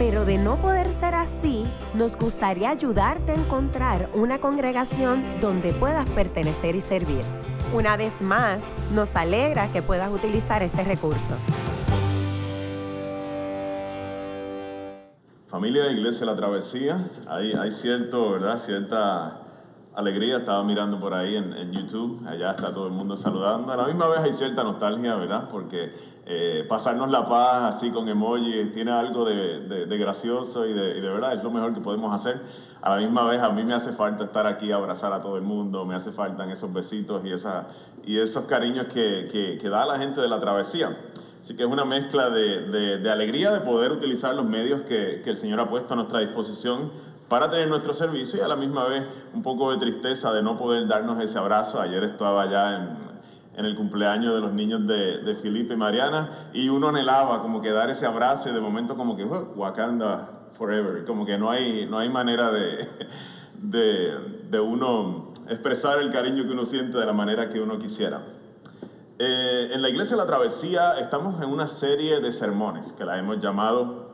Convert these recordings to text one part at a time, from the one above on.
pero de no poder ser así, nos gustaría ayudarte a encontrar una congregación donde puedas pertenecer y servir. Una vez más, nos alegra que puedas utilizar este recurso. Familia de Iglesia La Travesía, hay, hay cierto, ¿verdad? Cierta alegría, estaba mirando por ahí en, YouTube, allá está todo el mundo saludando. A la misma vez hay cierta nostalgia, ¿verdad? Porque eh, pasarnos la paz así con emojis tiene algo de, gracioso y de, verdad es lo mejor que podemos hacer. A la misma vez a mí me hace falta estar aquí, abrazar a todo el mundo, me hace falta esos besitos y, esa, y esos cariños que, da la gente de la travesía. Así que es una mezcla de, alegría de poder utilizar los medios que, que el Señor ha puesto a nuestra disposición para tener nuestro servicio y a la misma vez un poco de tristeza de no poder darnos ese abrazo. Ayer estaba ya en, en el cumpleaños de los niños de, de Felipe y Mariana y uno anhelaba como que dar ese abrazo y de momento como que Wakanda forever, como que no hay, no hay manera de, de, de, uno expresar el cariño que uno siente de la manera que uno quisiera. Eh, en la iglesia de la travesía estamos en una serie de sermones que la hemos llamado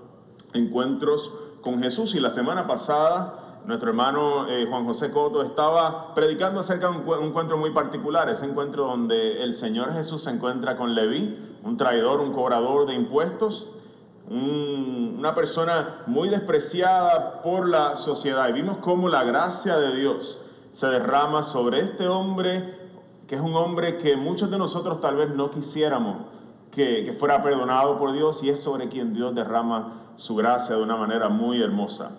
Encuentros con Jesús y la semana pasada nuestro hermano eh, Juan José Coto estaba predicando acerca de un, encuentro muy particular, ese encuentro donde el Señor Jesús se encuentra con Leví, un traidor, un cobrador de impuestos, una persona muy despreciada por la sociedad. Y vimos cómo la gracia de Dios se derrama sobre este hombre, que es un hombre que muchos de nosotros tal vez no quisiéramos que, que fuera perdonado por Dios y es sobre quien Dios derrama su gracia de una manera muy hermosa.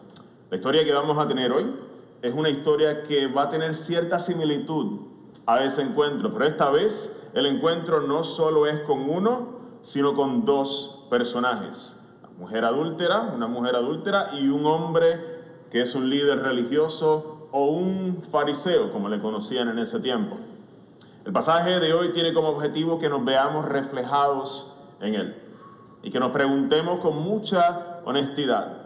La historia que vamos a tener hoy es una historia que va a tener cierta similitud a ese encuentro, pero esta vez el encuentro no solo es con uno, sino con dos personajes. Una mujer adúltera, una mujer adúltera y un hombre que es un líder religioso o un fariseo, como le conocían en ese tiempo. El pasaje de hoy tiene como objetivo que nos veamos reflejados en él y que nos preguntemos con mucha honestidad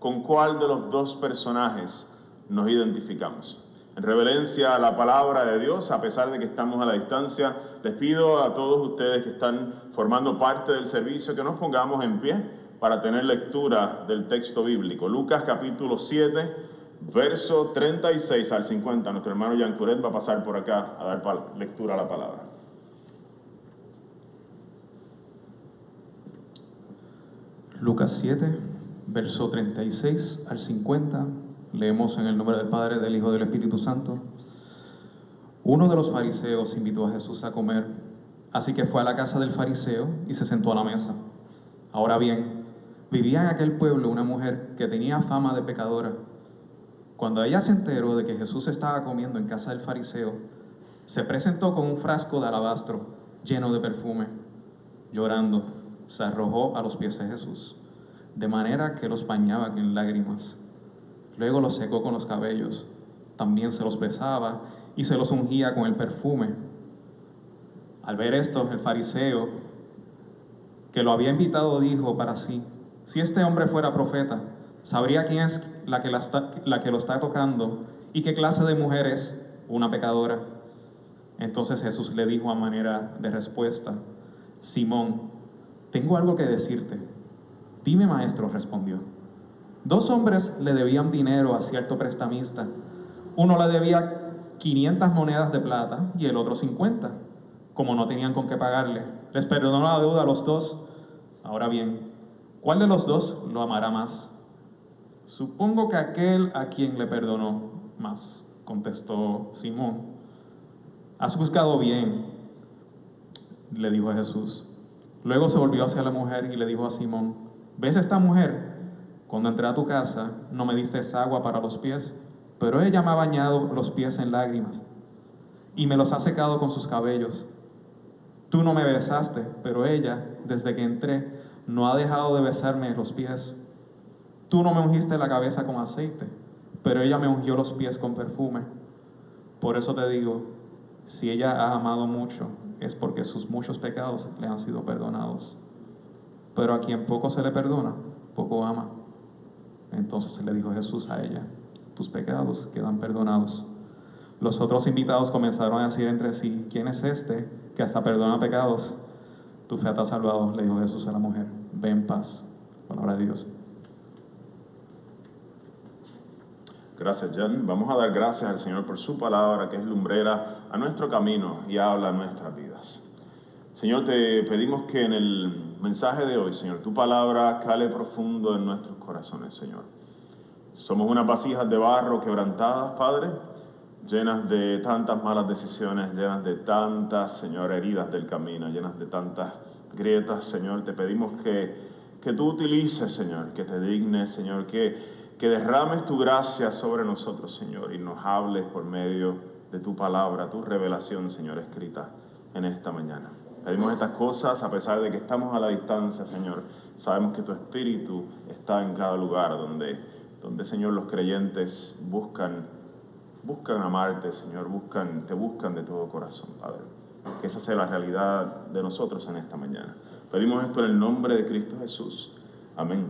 con cuál de los dos personajes nos identificamos. En reverencia a la palabra de Dios, a pesar de que estamos a la distancia, les pido a todos ustedes que están formando parte del servicio que nos pongamos en pie para tener lectura del texto bíblico. Lucas capítulo 7, verso 36 al 50. Nuestro hermano Yancuret va a pasar por acá a dar lectura a la palabra. Lucas 7, verso 36 al 50, leemos en el nombre del Padre, del Hijo y del Espíritu Santo. Uno de los fariseos invitó a Jesús a comer, así que fue a la casa del fariseo y se sentó a la mesa. Ahora bien, vivía en aquel pueblo una mujer que tenía fama de pecadora. Cuando ella se enteró de que Jesús estaba comiendo en casa del fariseo, se presentó con un frasco de alabastro lleno de perfume, llorando se arrojó a los pies de Jesús, de manera que los bañaba en lágrimas. Luego los secó con los cabellos, también se los besaba y se los ungía con el perfume. Al ver esto, el fariseo, que lo había invitado, dijo para sí, si este hombre fuera profeta, sabría quién es la que, la que lo está tocando y qué clase de mujer es una pecadora. Entonces Jesús le dijo a manera de respuesta, Simón, tengo algo que decirte. Dime, maestro, respondió. Dos hombres le debían dinero a cierto prestamista. Uno le debía 500 monedas de plata y el otro 50. Como no tenían con qué pagarle, les perdonó la deuda a los dos. Ahora bien, ¿cuál de los dos lo amará más? Supongo que aquel a quien le perdonó más, contestó Simón. Has buscado bien, le dijo a Jesús. Luego se volvió hacia la mujer y le dijo a Simón, ¿ves esta mujer? Cuando entré a tu casa no me diste agua para los pies, pero ella me ha bañado los pies en lágrimas y me los ha secado con sus cabellos. Tú no me besaste, pero ella, desde que entré, no ha dejado de besarme los pies. Tú no me ungiste la cabeza con aceite, pero ella me ungió los pies con perfume. Por eso te digo, si ella ha amado mucho, es porque sus muchos pecados le han sido perdonados. Pero a quien poco se le perdona, poco ama. Entonces le dijo Jesús a ella, tus pecados quedan perdonados. Los otros invitados comenzaron a decir entre sí, ¿quién es este que hasta perdona pecados? Tu fe te ha salvado, le dijo Jesús a la mujer, ve en paz. Palabra de Dios. Gracias, Jan. Vamos a dar gracias al Señor por su palabra, que es lumbrera a nuestro camino y habla nuestras vidas. Señor, te pedimos que en el mensaje de hoy, Señor, tu palabra cale profundo en nuestros corazones, Señor. Somos unas vasijas de barro quebrantadas, Padre, llenas de tantas malas decisiones, llenas de tantas, Señor, heridas del camino, llenas de tantas grietas, Señor. Te pedimos que, que tú utilices, Señor, que te dignes, Señor, que, que derrames tu gracia sobre nosotros, Señor, y nos hables por medio de tu palabra, tu revelación, Señor, escrita en esta mañana. Pedimos estas cosas a pesar de que estamos a la distancia, Señor. Sabemos que tu Espíritu está en cada lugar donde, donde Señor, los creyentes buscan, buscan amarte, Señor, buscan, te buscan de todo corazón, Padre. Que esa sea la realidad de nosotros en esta mañana. Pedimos esto en el nombre de Cristo Jesús. Amén.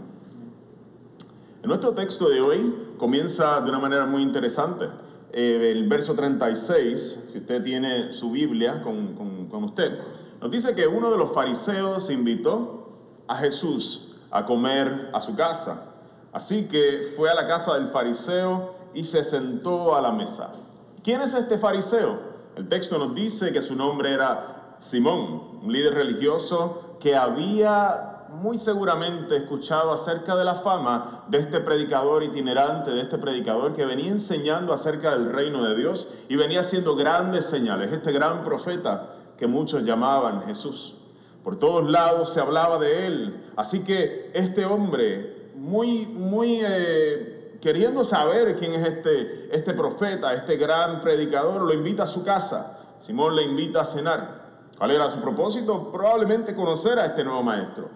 En nuestro texto de hoy comienza de una manera muy interesante. Eh, el verso 36, si usted tiene su Biblia con, con, con usted, nos dice que uno de los fariseos invitó a Jesús a comer a su casa. Así que fue a la casa del fariseo y se sentó a la mesa. ¿Quién es este fariseo? El texto nos dice que su nombre era Simón, un líder religioso que había muy seguramente escuchado acerca de la fama de este predicador itinerante, de este predicador que venía enseñando acerca del reino de Dios y venía haciendo grandes señales, este gran profeta que muchos llamaban Jesús. Por todos lados se hablaba de él. Así que este hombre, muy, muy eh, queriendo saber quién es este, este profeta, este gran predicador, lo invita a su casa. Simón le invita a cenar. ¿Cuál era su propósito? Probablemente conocer a este nuevo maestro,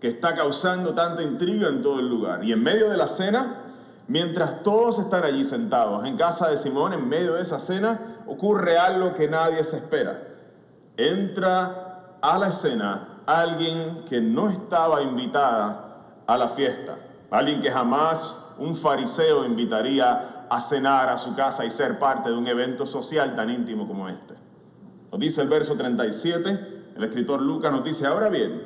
que está causando tanta intriga en todo el lugar. Y en medio de la cena, mientras todos están allí sentados en casa de Simón, en medio de esa cena, ocurre algo que nadie se espera entra a la escena alguien que no estaba invitada a la fiesta, alguien que jamás un fariseo invitaría a cenar a su casa y ser parte de un evento social tan íntimo como este. Nos dice el verso 37, el escritor Lucas nos dice, ahora bien,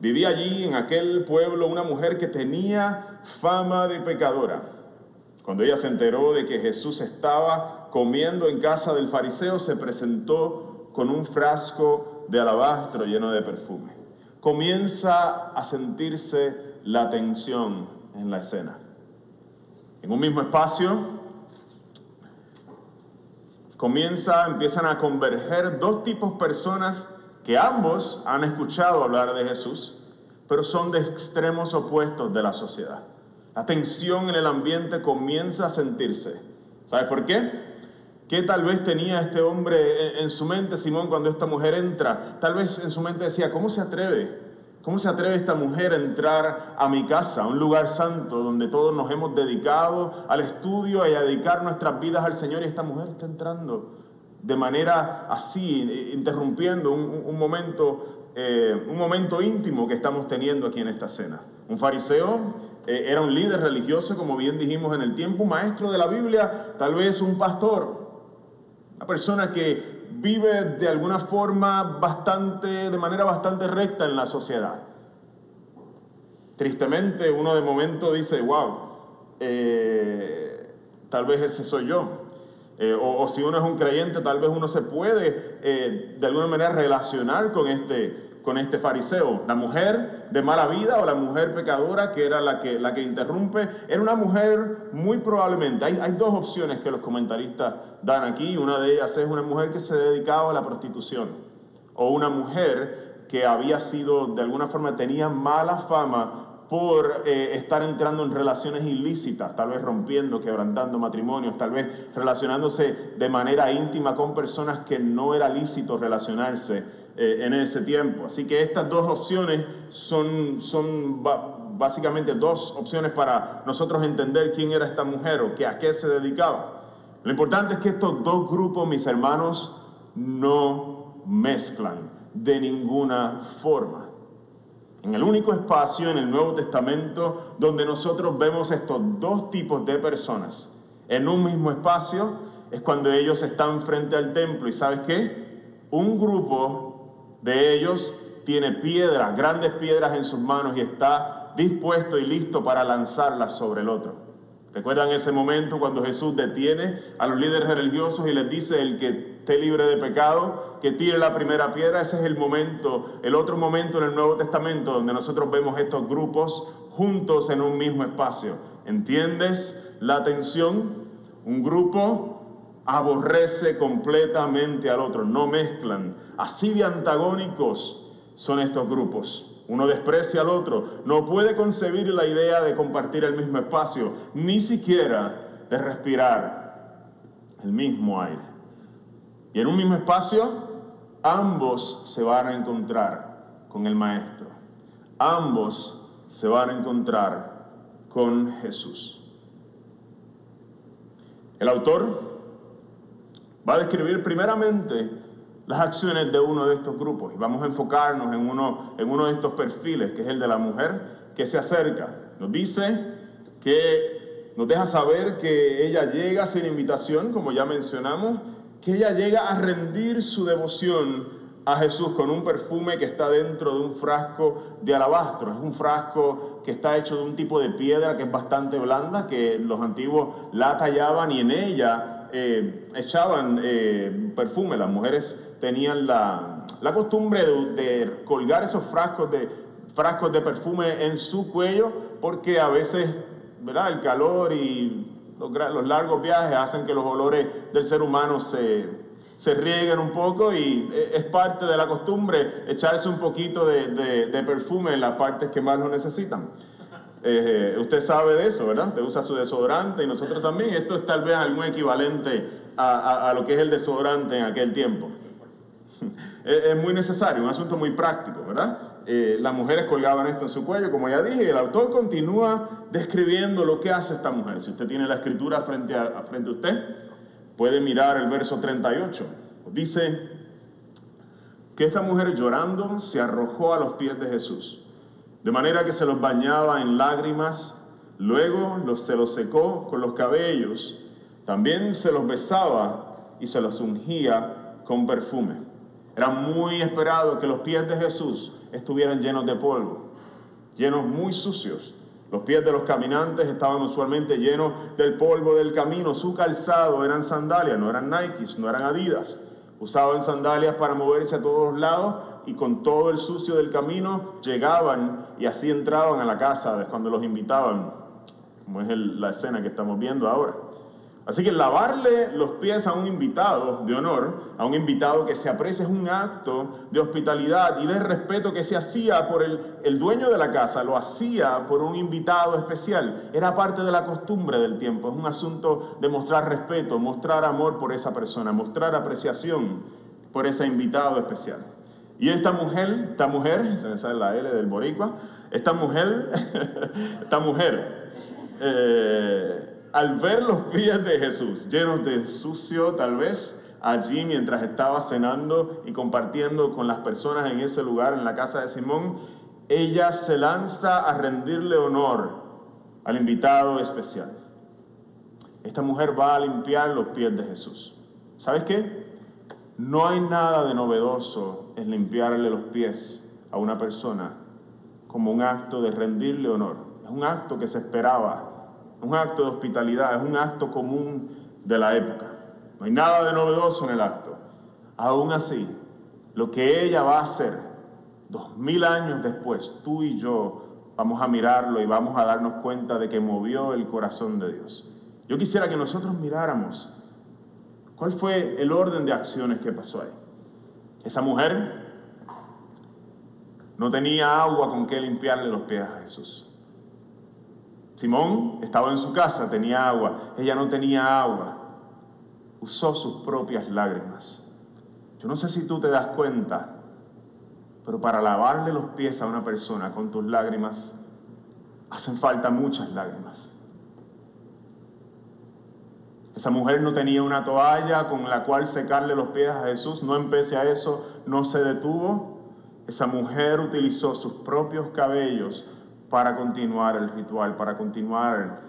vivía allí en aquel pueblo una mujer que tenía fama de pecadora. Cuando ella se enteró de que Jesús estaba comiendo en casa del fariseo, se presentó con un frasco de alabastro lleno de perfume. Comienza a sentirse la tensión en la escena. En un mismo espacio comienza, empiezan a converger dos tipos de personas que ambos han escuchado hablar de Jesús, pero son de extremos opuestos de la sociedad. La tensión en el ambiente comienza a sentirse. ¿Sabes por qué? ¿Qué tal vez tenía este hombre en su mente, Simón, cuando esta mujer entra? Tal vez en su mente decía, ¿cómo se atreve? ¿Cómo se atreve esta mujer a entrar a mi casa, un lugar santo donde todos nos hemos dedicado al estudio y a dedicar nuestras vidas al Señor? Y esta mujer está entrando de manera así, interrumpiendo un, momento, eh, un momento íntimo que estamos teniendo aquí en esta cena. Un fariseo eh, era un líder religioso, como bien dijimos en el tiempo, un maestro de la Biblia, tal vez un pastor, una persona que vive de alguna forma bastante, de manera bastante recta en la sociedad. Tristemente uno de momento dice, wow, eh, tal vez ese soy yo. Eh, o, si uno es un creyente, tal vez uno se puede eh, de alguna manera relacionar con este, con este fariseo. La mujer de mala vida o la mujer pecadora, que era la que, la que interrumpe, era una mujer muy probablemente. Hay, hay dos opciones que los comentaristas dan aquí. Una de ellas es una mujer que se dedicaba a la prostitución o una mujer que había sido, de alguna forma, tenía mala fama por eh, estar entrando en relaciones ilícitas, tal vez rompiendo, quebrantando matrimonios, tal vez relacionándose de manera íntima con personas que no era lícito relacionarse eh, en ese tiempo. Así que estas dos opciones son, son básicamente dos opciones para nosotros entender quién era esta mujer o que, a qué se dedicaba. Lo importante es que estos dos grupos, mis hermanos, no mezclan de ninguna forma. En el único espacio en el Nuevo Testamento donde nosotros vemos estos dos tipos de personas en un mismo espacio es cuando ellos están frente al templo y sabes qué? Un grupo de ellos tiene piedras, grandes piedras en sus manos y está dispuesto y listo para lanzarlas sobre el otro. ¿Recuerdan ese momento cuando Jesús detiene a los líderes religiosos y les dice el que esté libre de pecado, que tire la primera piedra? Ese es el momento, el otro momento en el Nuevo Testamento donde nosotros vemos estos grupos juntos en un mismo espacio. ¿Entiendes la tensión? Un grupo aborrece completamente al otro, no mezclan. Así de antagónicos son estos grupos. Uno desprecia al otro, no puede concebir la idea de compartir el mismo espacio, ni siquiera de respirar el mismo aire. Y en un mismo espacio, ambos se van a encontrar con el Maestro. Ambos se van a encontrar con Jesús. El autor va a describir primeramente las acciones de uno de estos grupos. Y vamos a enfocarnos en uno, en uno de estos perfiles, que es el de la mujer que se acerca. Nos dice que nos deja saber que ella llega sin invitación, como ya mencionamos, que ella llega a rendir su devoción a Jesús con un perfume que está dentro de un frasco de alabastro. Es un frasco que está hecho de un tipo de piedra que es bastante blanda, que los antiguos la tallaban y en ella eh, echaban eh, perfume. Las mujeres tenían la, costumbre de, colgar esos frascos de, frascos de perfume en su cuello porque a veces ¿verdad? el calor y los, largos viajes hacen que los olores del ser humano se, se rieguen un poco y e, es parte de la costumbre echarse un poquito de, perfume en las partes que más lo necesitan. Eh, usted sabe de eso, ¿verdad? Usted usa su desodorante y nosotros también. Esto es tal vez algún equivalente a lo que es el desodorante en aquel tiempo. es muy necesario, un asunto muy práctico, ¿verdad? Eh, las mujeres colgaban esto en su cuello, como ya dije, el autor continúa describiendo lo que hace esta mujer. Si usted tiene la escritura frente a, frente a usted, puede mirar el verso 38. Dice que esta mujer llorando se arrojó a los pies de Jesús, de manera que se los bañaba en lágrimas, luego los, se los secó con los cabellos, también se los besaba y se los ungía con perfume. Era muy esperado que los pies de Jesús estuvieran llenos de polvo, llenos muy sucios. Los pies de los caminantes estaban usualmente llenos del polvo del camino. Su calzado eran sandalias, no eran Nikes, no eran Adidas. Usaban sandalias para moverse a todos lados y con todo el sucio del camino llegaban y así entraban a la casa cuando los invitaban, como es la escena que estamos viendo ahora. Así que lavarle los pies a un invitado de honor, a un invitado que se aprecia, es un acto de hospitalidad y de respeto que se hacía por el, el, dueño de la casa, lo hacía por un invitado especial. Era parte de la costumbre del tiempo, es un asunto de mostrar respeto, mostrar amor por esa persona, mostrar apreciación por ese invitado especial. Y esta mujer, esta mujer, se me sale la L del boricua, esta mujer, esta mujer, eh, al ver los pies de Jesús llenos de sucio, tal vez allí mientras estaba cenando y compartiendo con las personas en ese lugar, en la casa de Simón, ella se lanza a rendirle honor al invitado especial. Esta mujer va a limpiar los pies de Jesús. ¿Sabes qué? No hay nada de novedoso en limpiarle los pies a una persona como un acto de rendirle honor. Es un acto que se esperaba un acto de hospitalidad, es un acto común de la época. No hay nada de novedoso en el acto. Aún así, lo que ella va a hacer dos mil años después, tú y yo vamos a mirarlo y vamos a darnos cuenta de que movió el corazón de Dios. Yo quisiera que nosotros miráramos cuál fue el orden de acciones que pasó ahí. Esa mujer no tenía agua con que limpiarle los pies a Jesús. Simón estaba en su casa, tenía agua, ella no tenía agua. Usó sus propias lágrimas. Yo no sé si tú te das cuenta, pero para lavarle los pies a una persona con tus lágrimas, hacen falta muchas lágrimas. Esa mujer no tenía una toalla con la cual secarle los pies a Jesús, no empecé a eso, no se detuvo. Esa mujer utilizó sus propios cabellos para continuar el ritual, para continuar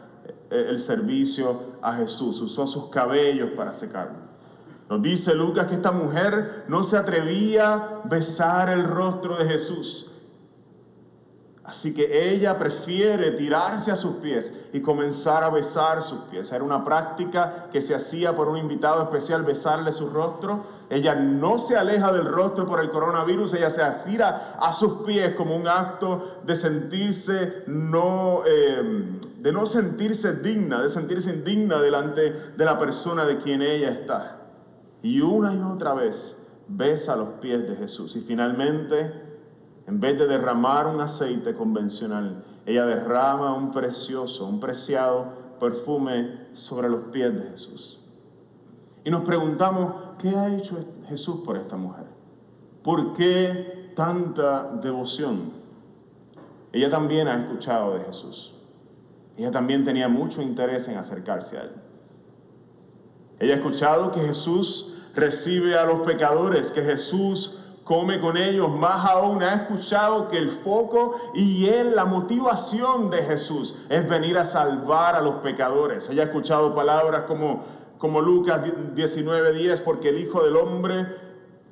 el servicio a Jesús. Usó sus cabellos para secarlo. Nos dice Lucas que esta mujer no se atrevía a besar el rostro de Jesús. Así que ella prefiere tirarse a sus pies y comenzar a besar sus pies. Era una práctica que se hacía por un invitado especial, besarle su rostro. Ella no se aleja del rostro por el coronavirus, ella se tira a sus pies como un acto de sentirse no, eh, de no sentirse digna, de sentirse indigna delante de la persona de quien ella está. Y una y otra vez besa los pies de Jesús. Y finalmente en vez de derramar un aceite convencional, ella derrama un precioso, un preciado perfume sobre los pies de Jesús. Y nos preguntamos, ¿qué ha hecho Jesús por esta mujer? ¿Por qué tanta devoción? Ella también ha escuchado de Jesús. Ella también tenía mucho interés en acercarse a Él. Ella ha escuchado que Jesús recibe a los pecadores, que Jesús come con ellos, más aún ha escuchado que el foco y la motivación de Jesús es venir a salvar a los pecadores. Ella ha escuchado palabras como, como Lucas 19:10, porque el Hijo del Hombre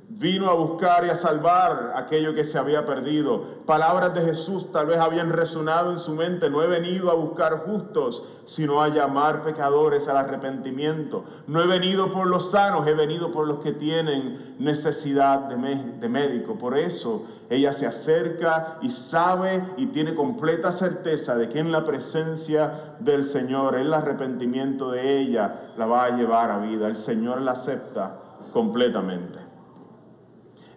Vino a buscar y a salvar aquello que se había perdido. Palabras de Jesús tal vez habían resonado en su mente. No he venido a buscar justos, sino a llamar pecadores al arrepentimiento. No he venido por los sanos, he venido por los que tienen necesidad de, de médico. Por eso ella se acerca y sabe y tiene completa certeza de que en la presencia del Señor, el arrepentimiento de ella la va a llevar a vida. El Señor la acepta completamente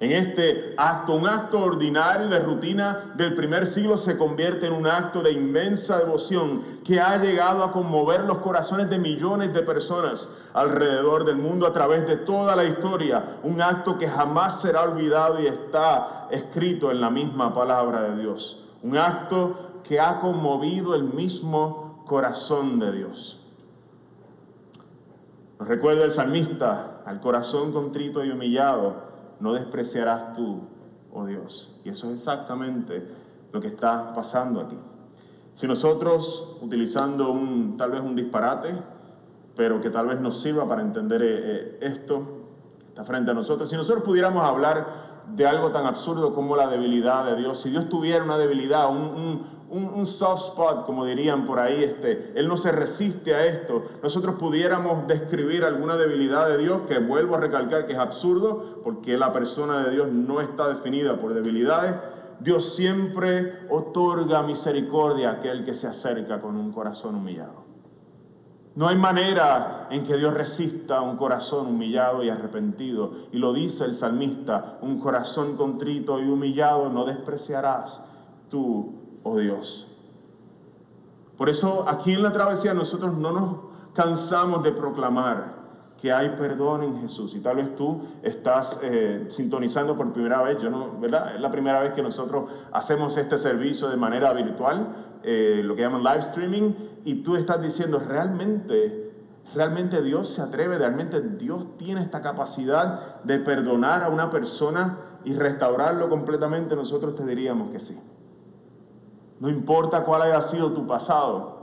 en este acto, un acto ordinario de rutina del primer siglo se convierte en un acto de inmensa devoción que ha llegado a conmover los corazones de millones de personas alrededor del mundo a través de toda la historia. Un acto que jamás será olvidado y está escrito en la misma palabra de Dios. Un acto que ha conmovido el mismo corazón de Dios. Nos recuerda el salmista, al corazón contrito y humillado no despreciarás tú, oh Dios. Y eso es exactamente lo que está pasando aquí. Si nosotros, utilizando tal vez un disparate, pero que tal vez nos sirva para entender eh, eh, esto está frente a nosotros, si nosotros pudiéramos hablar de algo tan absurdo como la debilidad de Dios, si Dios tuviera una debilidad, un, soft spot, como dirían por ahí, este, Él no se resiste a esto. Nosotros pudiéramos describir alguna debilidad de Dios, que vuelvo a recalcar que es absurdo, porque la persona de Dios no está definida por debilidades. Dios siempre otorga misericordia a aquel que se acerca con un corazón humillado. No hay manera en que Dios resista un corazón humillado y arrepentido. Y lo dice el salmista, un corazón contrito y humillado no despreciarás tú oh Dios. Por eso aquí en la travesía nosotros no nos cansamos de proclamar que hay perdón en Jesús. Y tal vez tú estás eh, sintonizando por primera vez, yo no, ¿verdad? Es la primera vez que nosotros hacemos este servicio de manera virtual, eh, lo que llaman live streaming, y tú estás diciendo, realmente, realmente Dios se atreve, realmente Dios tiene esta capacidad de perdonar a una persona y restaurarlo completamente, nosotros te diríamos que sí. No importa cuál haya sido tu pasado.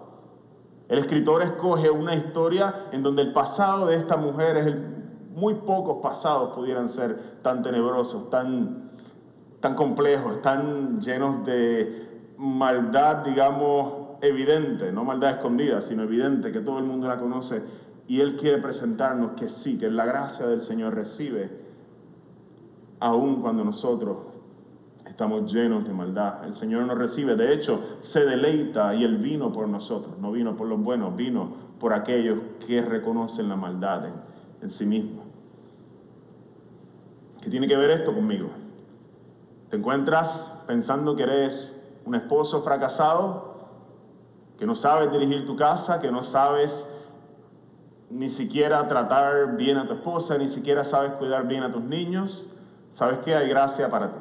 El escritor escoge una historia en donde el pasado de esta mujer es. Muy pocos pasados pudieran ser tan tenebrosos, tan, tan complejos, tan llenos de maldad, digamos, evidente, no maldad escondida, sino evidente, que todo el mundo la conoce. Y Él quiere presentarnos que sí, que la gracia del Señor recibe, aun cuando nosotros estamos llenos de maldad. El Señor nos recibe, de hecho, se deleita y Él vino por nosotros, no vino por los buenos, vino por aquellos que reconocen la maldad en, sí mismo. ¿Qué tiene que ver esto conmigo? ¿Te encuentras pensando que eres un esposo fracasado, que no sabes dirigir tu casa, que no sabes ni siquiera tratar bien a tu esposa, ni siquiera sabes cuidar bien a tus niños? ¿Sabes que hay gracia para ti?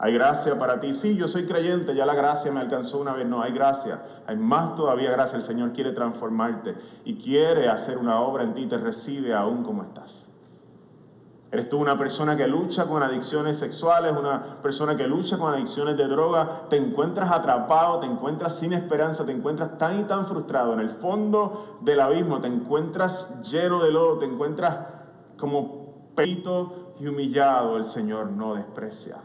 Hay gracia para ti. Sí, yo soy creyente, ya la gracia me alcanzó una vez. No, hay gracia. Hay más todavía gracia. El Señor quiere transformarte y quiere hacer una obra en ti. Te recibe aún como estás. Eres tú una persona que lucha con adicciones sexuales, una persona que lucha con adicciones de droga, te encuentras atrapado, te encuentras sin esperanza, te encuentras tan y tan frustrado en el fondo del abismo, te encuentras lleno de lodo, te encuentras como peito y humillado, el Señor no desprecia.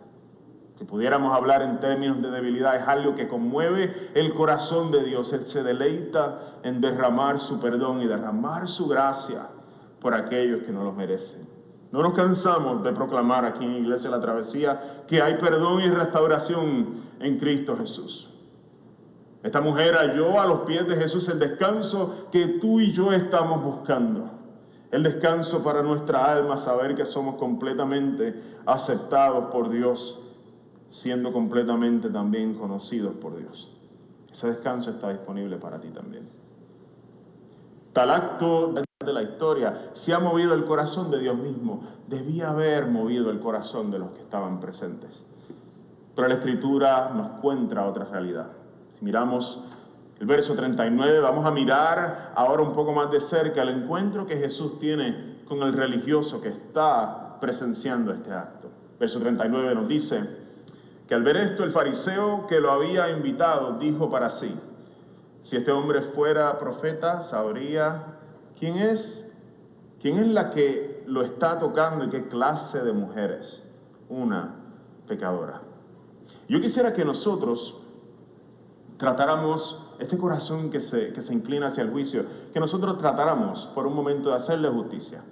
Si pudiéramos hablar en términos de debilidad, es algo que conmueve el corazón de Dios. Él se deleita en derramar su perdón y derramar su gracia por aquellos que no los merecen. No nos cansamos de proclamar aquí en Iglesia La Travesía que hay perdón y restauración en Cristo Jesús. Esta mujer halló a los pies de Jesús el descanso que tú y yo estamos buscando. El descanso para nuestra alma, saber que somos completamente aceptados por Dios, siendo completamente también conocidos por Dios. Ese descanso está disponible para ti también. Tal acto de la historia, se ha movido el corazón de Dios mismo. Debía haber movido el corazón de los que estaban presentes. Pero la escritura nos cuenta otra realidad. Si miramos el verso 39, vamos a mirar ahora un poco más de cerca el encuentro que Jesús tiene con el religioso que está presenciando este acto. Verso 39 nos dice al ver esto el fariseo que lo había invitado dijo para sí, si este hombre fuera profeta, sabría ¿Quién es? ¿Quién es la que lo está tocando y qué clase de mujeres? Una pecadora. Yo quisiera que nosotros tratáramos este corazón que se, que se inclina hacia el juicio, que nosotros tratáramos por un momento de hacerle justicia.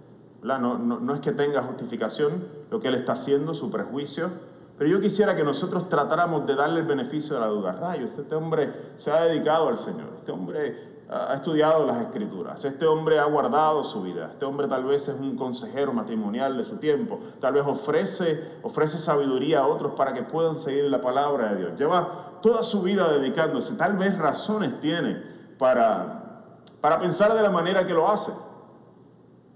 No, no, no, es que tenga justificación lo que él está haciendo, su prejuicio, pero yo quisiera que nosotros tratáramos de darle el beneficio de la duda. Rayos, este hombre se ha dedicado al Señor, este hombre ha estudiado las escrituras, este hombre ha guardado su vida, este hombre tal vez es un consejero matrimonial de su tiempo, tal vez ofrece, ofrece sabiduría a otros para que puedan seguir la palabra de Dios. Lleva toda su vida dedicándose, tal vez razones tiene para, para pensar de la manera que lo hace.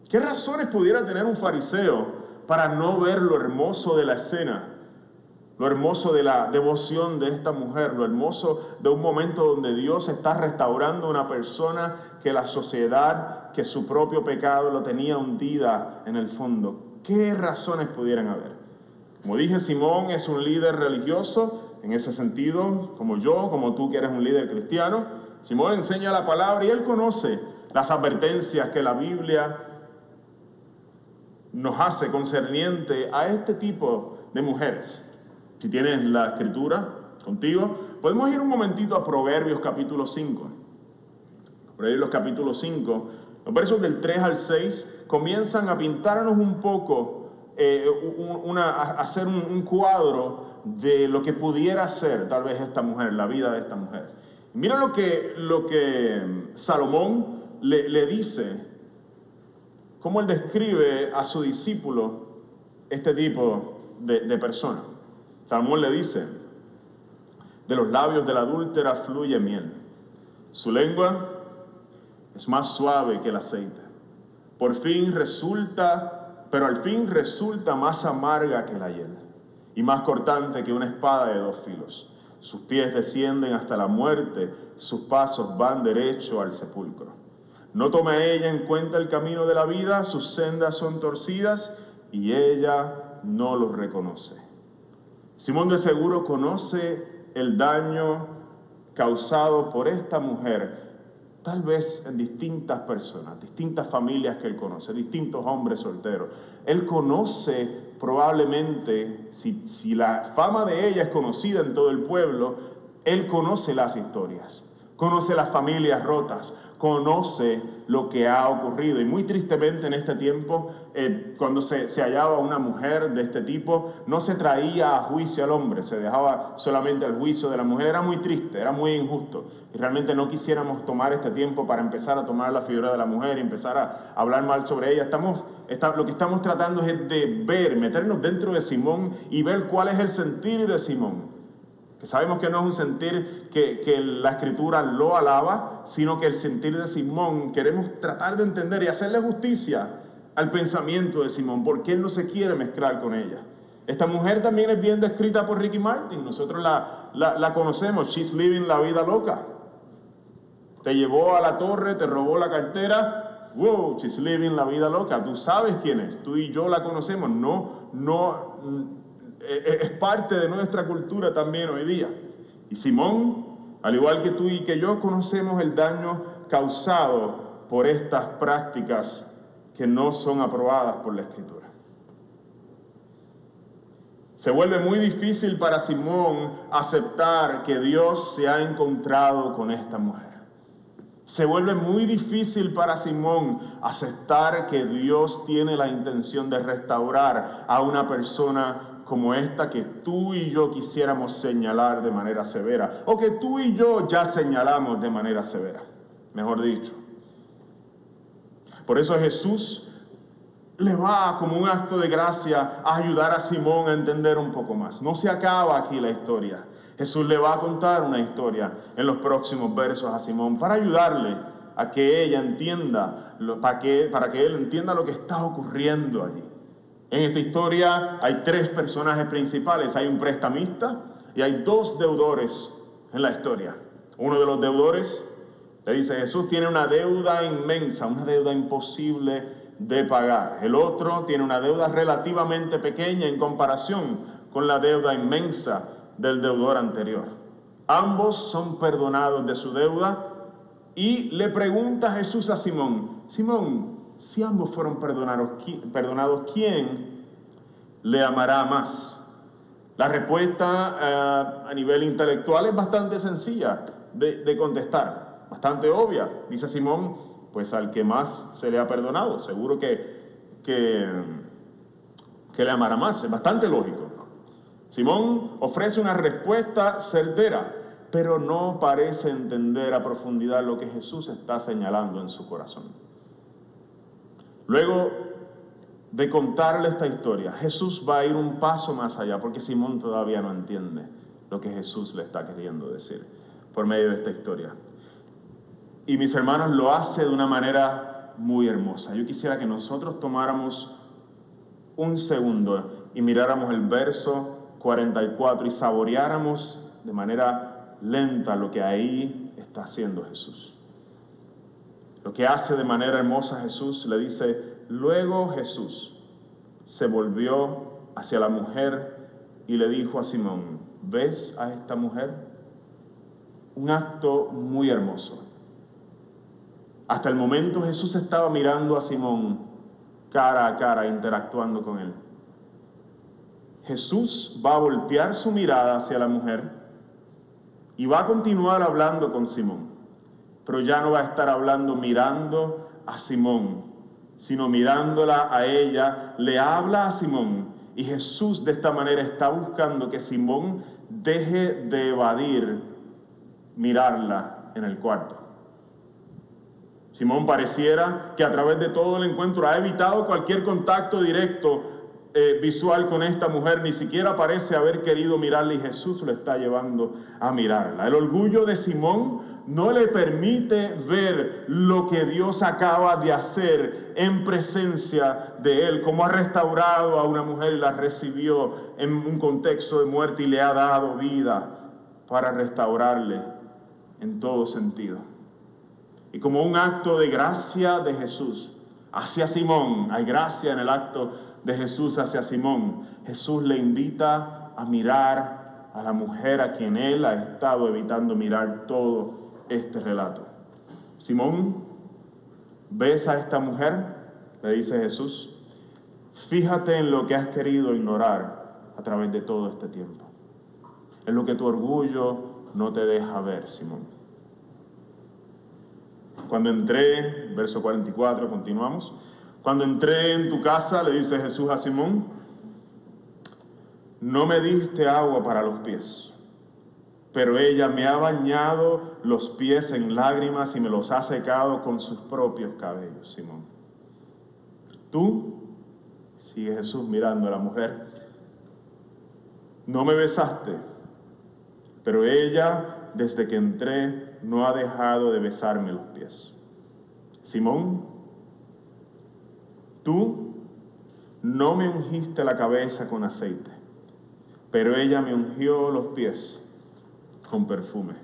¿Qué razones pudiera tener un fariseo para no ver lo hermoso de la escena? Lo hermoso de la devoción de esta mujer, lo hermoso de un momento donde Dios está restaurando a una persona que la sociedad, que su propio pecado lo tenía hundida en el fondo. ¿Qué razones pudieran haber? Como dije, Simón es un líder religioso, en ese sentido, como yo, como tú que eres un líder cristiano. Simón enseña la palabra y él conoce las advertencias que la Biblia nos hace concerniente a este tipo de mujeres. Si tienes la escritura contigo, podemos ir un momentito a Proverbios capítulo 5. Proverbios capítulo 5, los versos del 3 al 6 comienzan a pintarnos un poco, eh, a hacer un, cuadro de lo que pudiera ser tal vez esta mujer, la vida de esta mujer. Mira lo que, lo que Salomón le, dice, cómo él describe a su discípulo este tipo de persona. Salomón le dice, de los labios de la adúltera fluye miel. Su lengua es más suave que el aceite. Por fin resulta, pero al fin resulta más amarga que la hiel y más cortante que una espada de dos filos. Sus pies descienden hasta la muerte, sus pasos van derecho al sepulcro. No toma ella en cuenta el camino de la vida, sus sendas son torcidas y ella no los reconoce. Simón de seguro conoce el daño causado por esta mujer, tal vez en distintas personas, distintas familias que él conoce, distintos hombres solteros. Él conoce probablemente, si, si la fama de ella es conocida en todo el pueblo, él conoce las historias, conoce las familias rotas, conoce lo que ha ocurrido. Y muy tristemente en este tiempo, eh, cuando se, se, hallaba una mujer de este tipo, no se traía a juicio al hombre, se dejaba solamente al juicio de la mujer. Era muy triste, era muy injusto. Y realmente no quisiéramos tomar este tiempo para empezar a tomar la figura de la mujer y empezar a hablar mal sobre ella. Estamos, lo que estamos tratando es de ver, meternos dentro de Simón y ver cuál es el sentir de Simón sabemos que no es un sentir que, la escritura lo alaba, sino que el sentir de Simón queremos tratar de entender y hacerle justicia al pensamiento de Simón, porque él no se quiere mezclar con ella. Esta mujer también es bien descrita por Ricky Martin. Nosotros la, la, conocemos. She's living la vida loca. Te llevó a la torre, te robó la cartera. Wow, she's living la vida loca. Tú sabes quién es. Tú y yo la conocemos. No, no, es parte de nuestra cultura también hoy día. Y Simón, al igual que tú y que yo, conocemos el daño causado por estas prácticas que no son aprobadas por la Escritura. Se vuelve muy difícil para Simón aceptar que Dios se ha encontrado con esta mujer. Se vuelve muy difícil para Simón aceptar que Dios tiene la intención de restaurar a una persona como esta que tú y yo quisiéramos señalar de manera severa, o que tú y yo ya señalamos de manera severa, mejor dicho. Por eso Jesús le va como un acto de gracia a ayudar a Simón a entender un poco más. No se acaba aquí la historia. Jesús le va a contar una historia en los próximos versos a Simón para ayudarle a que ella entienda, para que, para que él entienda lo que está ocurriendo allí. En esta historia hay tres personajes principales. Hay un prestamista y hay dos deudores en la historia. Uno de los deudores le dice, Jesús tiene una deuda inmensa, una deuda imposible de pagar. El otro tiene una deuda relativamente pequeña en comparación con la deuda inmensa del deudor anterior. Ambos son perdonados de su deuda y le pregunta Jesús a Simón, Simón, si ambos fueron perdonados, ¿quién le amará más? La respuesta eh, a nivel intelectual es bastante sencilla de, de contestar, bastante obvia. Dice Simón, pues al que más se le ha perdonado. Seguro que, que, le amará más. Es bastante lógico. Simón ofrece una respuesta certera, pero no parece entender a profundidad lo que Jesús está señalando en su corazón. Luego de contarle esta historia, Jesús va a ir un paso más allá, porque Simón todavía no entiende lo que Jesús le está queriendo decir por medio de esta historia. Y mis hermanos lo hace de una manera muy hermosa. Yo quisiera que nosotros tomáramos un segundo y miráramos el verso 44 y saboreáramos de manera lenta lo que ahí está haciendo Jesús. Lo que hace de manera hermosa Jesús le dice, luego Jesús se volvió hacia la mujer y le dijo a Simón, ¿ves a esta mujer? Un acto muy hermoso. Hasta el momento Jesús estaba mirando a Simón cara a cara, interactuando con él. Jesús va a voltear su mirada hacia la mujer y va a continuar hablando con Simón, pero ya no va a estar hablando mirando a Simón, sino mirándola a ella, le habla a Simón y Jesús de esta manera está buscando que Simón deje de evadir mirarla en el cuarto. Simón pareciera que a través de todo el encuentro ha evitado cualquier contacto directo eh, visual con esta mujer, ni siquiera parece haber querido mirarla y Jesús lo está llevando a mirarla. El orgullo de Simón no le permite ver lo que Dios acaba de hacer en presencia de él, como ha restaurado a una mujer y la recibió en un contexto de muerte y le ha dado vida para restaurarle en todo sentido. Y como un acto de gracia de Jesús hacia Simón, hay gracia en el acto de Jesús hacia Simón, Jesús le invita a mirar a la mujer a quien él ha estado evitando mirar todo este relato. Simón, ¿ves a esta mujer? Le dice Jesús. Fíjate en lo que has querido ignorar a través de todo este tiempo. En lo que tu orgullo no te deja ver, Simón. Cuando entré, verso 44, continuamos. Cuando entré en tu casa, le dice Jesús a Simón, no me diste agua para los pies, pero ella me ha bañado los pies en lágrimas y me los ha secado con sus propios cabellos, Simón. Tú, sigue Jesús mirando a la mujer, no me besaste, pero ella, desde que entré, no ha dejado de besarme los pies. Simón, tú no me ungiste la cabeza con aceite, pero ella me ungió los pies perfume.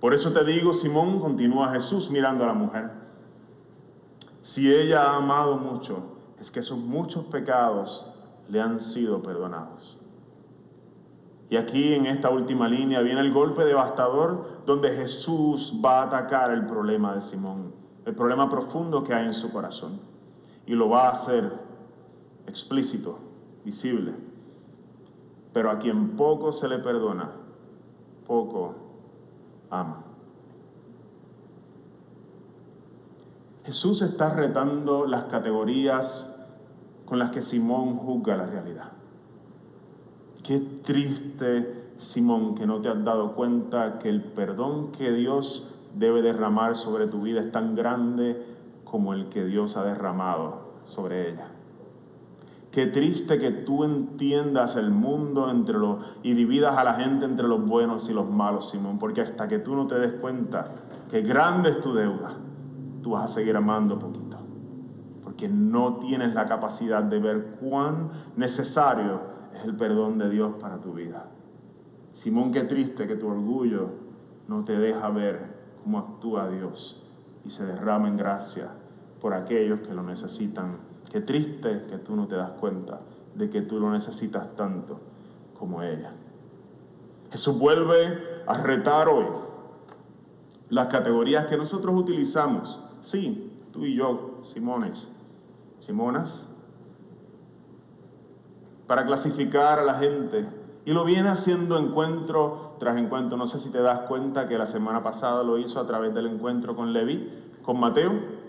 Por eso te digo, Simón, continúa Jesús mirando a la mujer, si ella ha amado mucho, es que sus muchos pecados le han sido perdonados. Y aquí en esta última línea viene el golpe devastador donde Jesús va a atacar el problema de Simón, el problema profundo que hay en su corazón. Y lo va a hacer explícito, visible. Pero a quien poco se le perdona, poco ama. Jesús está retando las categorías con las que Simón juzga la realidad. Qué triste, Simón, que no te has dado cuenta que el perdón que Dios debe derramar sobre tu vida es tan grande como el que Dios ha derramado sobre ella. Qué triste que tú entiendas el mundo entre los y dividas a la gente entre los buenos y los malos, Simón, porque hasta que tú no te des cuenta que grande es tu deuda, tú vas a seguir amando poquito, porque no tienes la capacidad de ver cuán necesario es el perdón de Dios para tu vida. Simón, qué triste que tu orgullo no te deja ver cómo actúa Dios y se derrama en gracia por aquellos que lo necesitan Qué triste que tú no te das cuenta de que tú lo necesitas tanto como ella. Jesús vuelve a retar hoy las categorías que nosotros utilizamos. Sí, tú y yo, Simones, Simonas, para clasificar a la gente. Y lo viene haciendo encuentro tras encuentro. No sé si te das cuenta que la semana pasada lo hizo a través del encuentro con Levi, con Mateo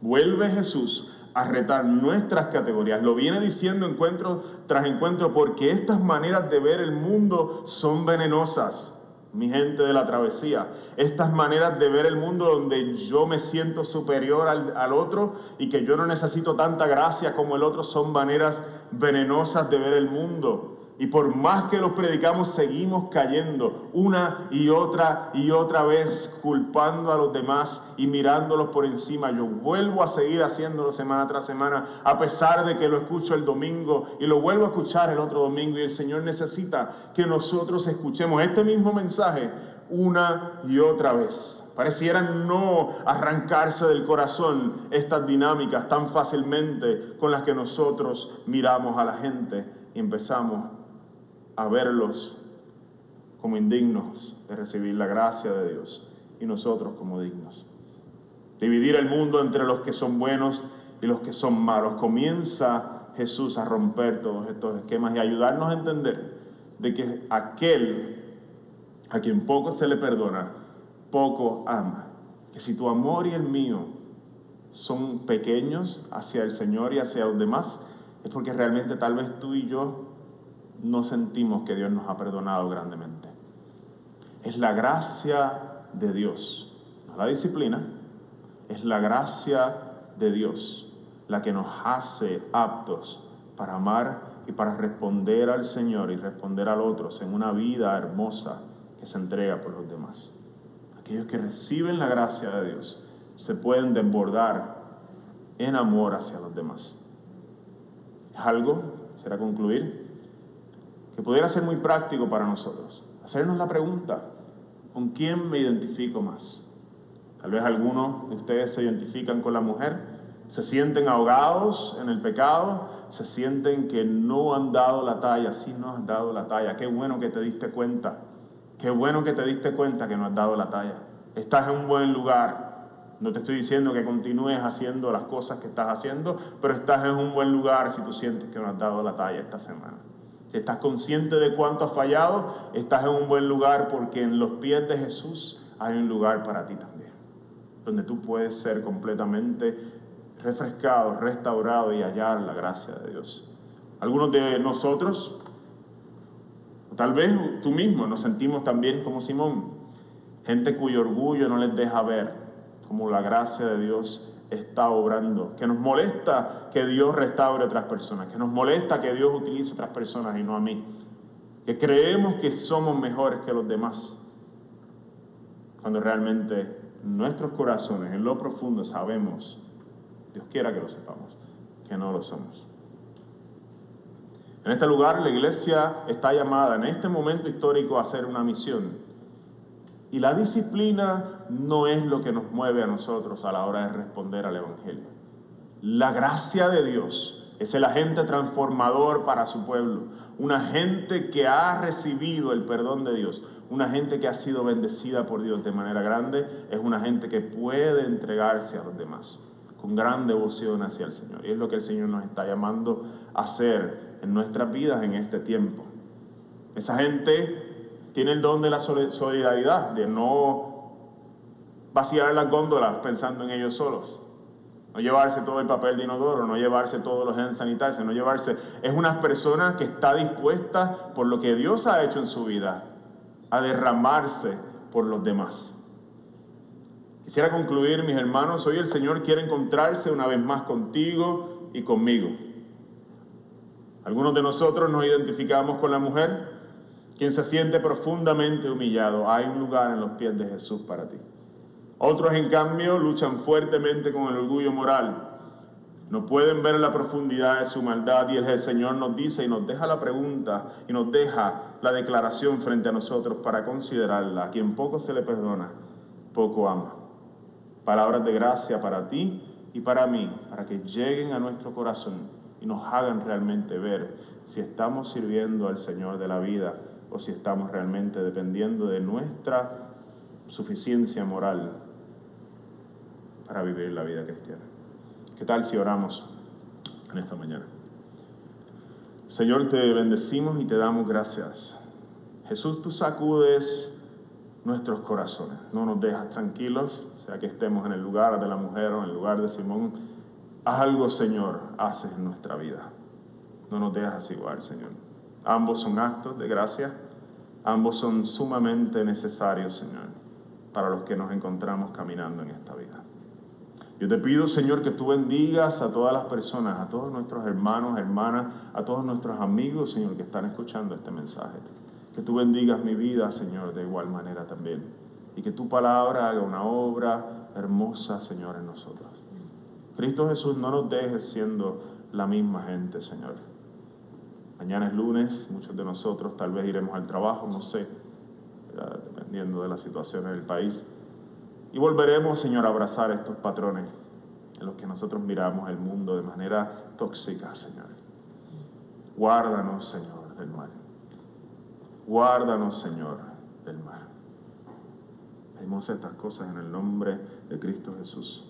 Vuelve Jesús a retar nuestras categorías. Lo viene diciendo encuentro tras encuentro porque estas maneras de ver el mundo son venenosas, mi gente de la travesía. Estas maneras de ver el mundo donde yo me siento superior al, al otro y que yo no necesito tanta gracia como el otro son maneras venenosas de ver el mundo. Y por más que los predicamos, seguimos cayendo una y otra y otra vez, culpando a los demás y mirándolos por encima. Yo vuelvo a seguir haciéndolo semana tras semana, a pesar de que lo escucho el domingo y lo vuelvo a escuchar el otro domingo. Y el Señor necesita que nosotros escuchemos este mismo mensaje una y otra vez. Pareciera no arrancarse del corazón estas dinámicas tan fácilmente con las que nosotros miramos a la gente y empezamos a verlos como indignos de recibir la gracia de Dios y nosotros como dignos. Dividir el mundo entre los que son buenos y los que son malos. Comienza Jesús a romper todos estos esquemas y ayudarnos a entender de que aquel a quien poco se le perdona, poco ama. Que si tu amor y el mío son pequeños hacia el Señor y hacia los demás, es porque realmente tal vez tú y yo no sentimos que Dios nos ha perdonado grandemente. Es la gracia de Dios, no la disciplina, es la gracia de Dios la que nos hace aptos para amar y para responder al Señor y responder al otro en una vida hermosa que se entrega por los demás. Aquellos que reciben la gracia de Dios se pueden desbordar en amor hacia los demás. ¿Es algo? ¿Será concluir? Que pudiera ser muy práctico para nosotros. Hacernos la pregunta, ¿con quién me identifico más? Tal vez algunos de ustedes se identifican con la mujer, se sienten ahogados en el pecado, se sienten que no han dado la talla, sí no has dado la talla. Qué bueno que te diste cuenta, qué bueno que te diste cuenta que no has dado la talla. Estás en un buen lugar. No te estoy diciendo que continúes haciendo las cosas que estás haciendo, pero estás en un buen lugar si tú sientes que no has dado la talla esta semana. Si estás consciente de cuánto has fallado, estás en un buen lugar porque en los pies de Jesús hay un lugar para ti también, donde tú puedes ser completamente refrescado, restaurado y hallar la gracia de Dios. Algunos de nosotros, tal vez tú mismo, nos sentimos también como Simón, gente cuyo orgullo no les deja ver como la gracia de Dios está obrando, que nos molesta que Dios restaure a otras personas, que nos molesta que Dios utilice a otras personas y no a mí, que creemos que somos mejores que los demás, cuando realmente nuestros corazones en lo profundo sabemos, Dios quiera que lo sepamos, que no lo somos. En este lugar la iglesia está llamada en este momento histórico a hacer una misión. Y la disciplina no es lo que nos mueve a nosotros a la hora de responder al Evangelio. La gracia de Dios es el agente transformador para su pueblo, una gente que ha recibido el perdón de Dios, una gente que ha sido bendecida por Dios de manera grande, es una gente que puede entregarse a los demás con gran devoción hacia el Señor. Y es lo que el Señor nos está llamando a hacer en nuestras vidas en este tiempo. Esa gente tiene el don de la solidaridad, de no vaciar las góndolas pensando en ellos solos. No llevarse todo el papel de inodoro, no llevarse todos los en sanitarse, no llevarse... Es una persona que está dispuesta por lo que Dios ha hecho en su vida a derramarse por los demás. Quisiera concluir, mis hermanos, hoy el Señor quiere encontrarse una vez más contigo y conmigo. Algunos de nosotros nos identificamos con la mujer, quien se siente profundamente humillado. Hay un lugar en los pies de Jesús para ti. Otros, en cambio, luchan fuertemente con el orgullo moral. No pueden ver la profundidad de su maldad y el Señor nos dice y nos deja la pregunta y nos deja la declaración frente a nosotros para considerarla. A quien poco se le perdona, poco ama. Palabras de gracia para ti y para mí, para que lleguen a nuestro corazón y nos hagan realmente ver si estamos sirviendo al Señor de la vida o si estamos realmente dependiendo de nuestra suficiencia moral para vivir la vida cristiana. ¿Qué tal si oramos en esta mañana? Señor, te bendecimos y te damos gracias. Jesús, tú sacudes nuestros corazones, no nos dejas tranquilos, sea que estemos en el lugar de la mujer o en el lugar de Simón algo, Señor, haces en nuestra vida. No nos dejas igual, Señor. Ambos son actos de gracia, ambos son sumamente necesarios, Señor, para los que nos encontramos caminando en esta vida. Yo te pido, Señor, que tú bendigas a todas las personas, a todos nuestros hermanos, hermanas, a todos nuestros amigos, Señor, que están escuchando este mensaje. Que tú bendigas mi vida, Señor, de igual manera también. Y que tu palabra haga una obra hermosa, Señor, en nosotros. Cristo Jesús, no nos dejes siendo la misma gente, Señor. Mañana es lunes, muchos de nosotros tal vez iremos al trabajo, no sé, dependiendo de la situación en el país. Y volveremos, Señor, a abrazar estos patrones en los que nosotros miramos el mundo de manera tóxica, Señor. Guárdanos, Señor, del mal. Guárdanos, Señor, del mal. Pedimos estas cosas en el nombre de Cristo Jesús.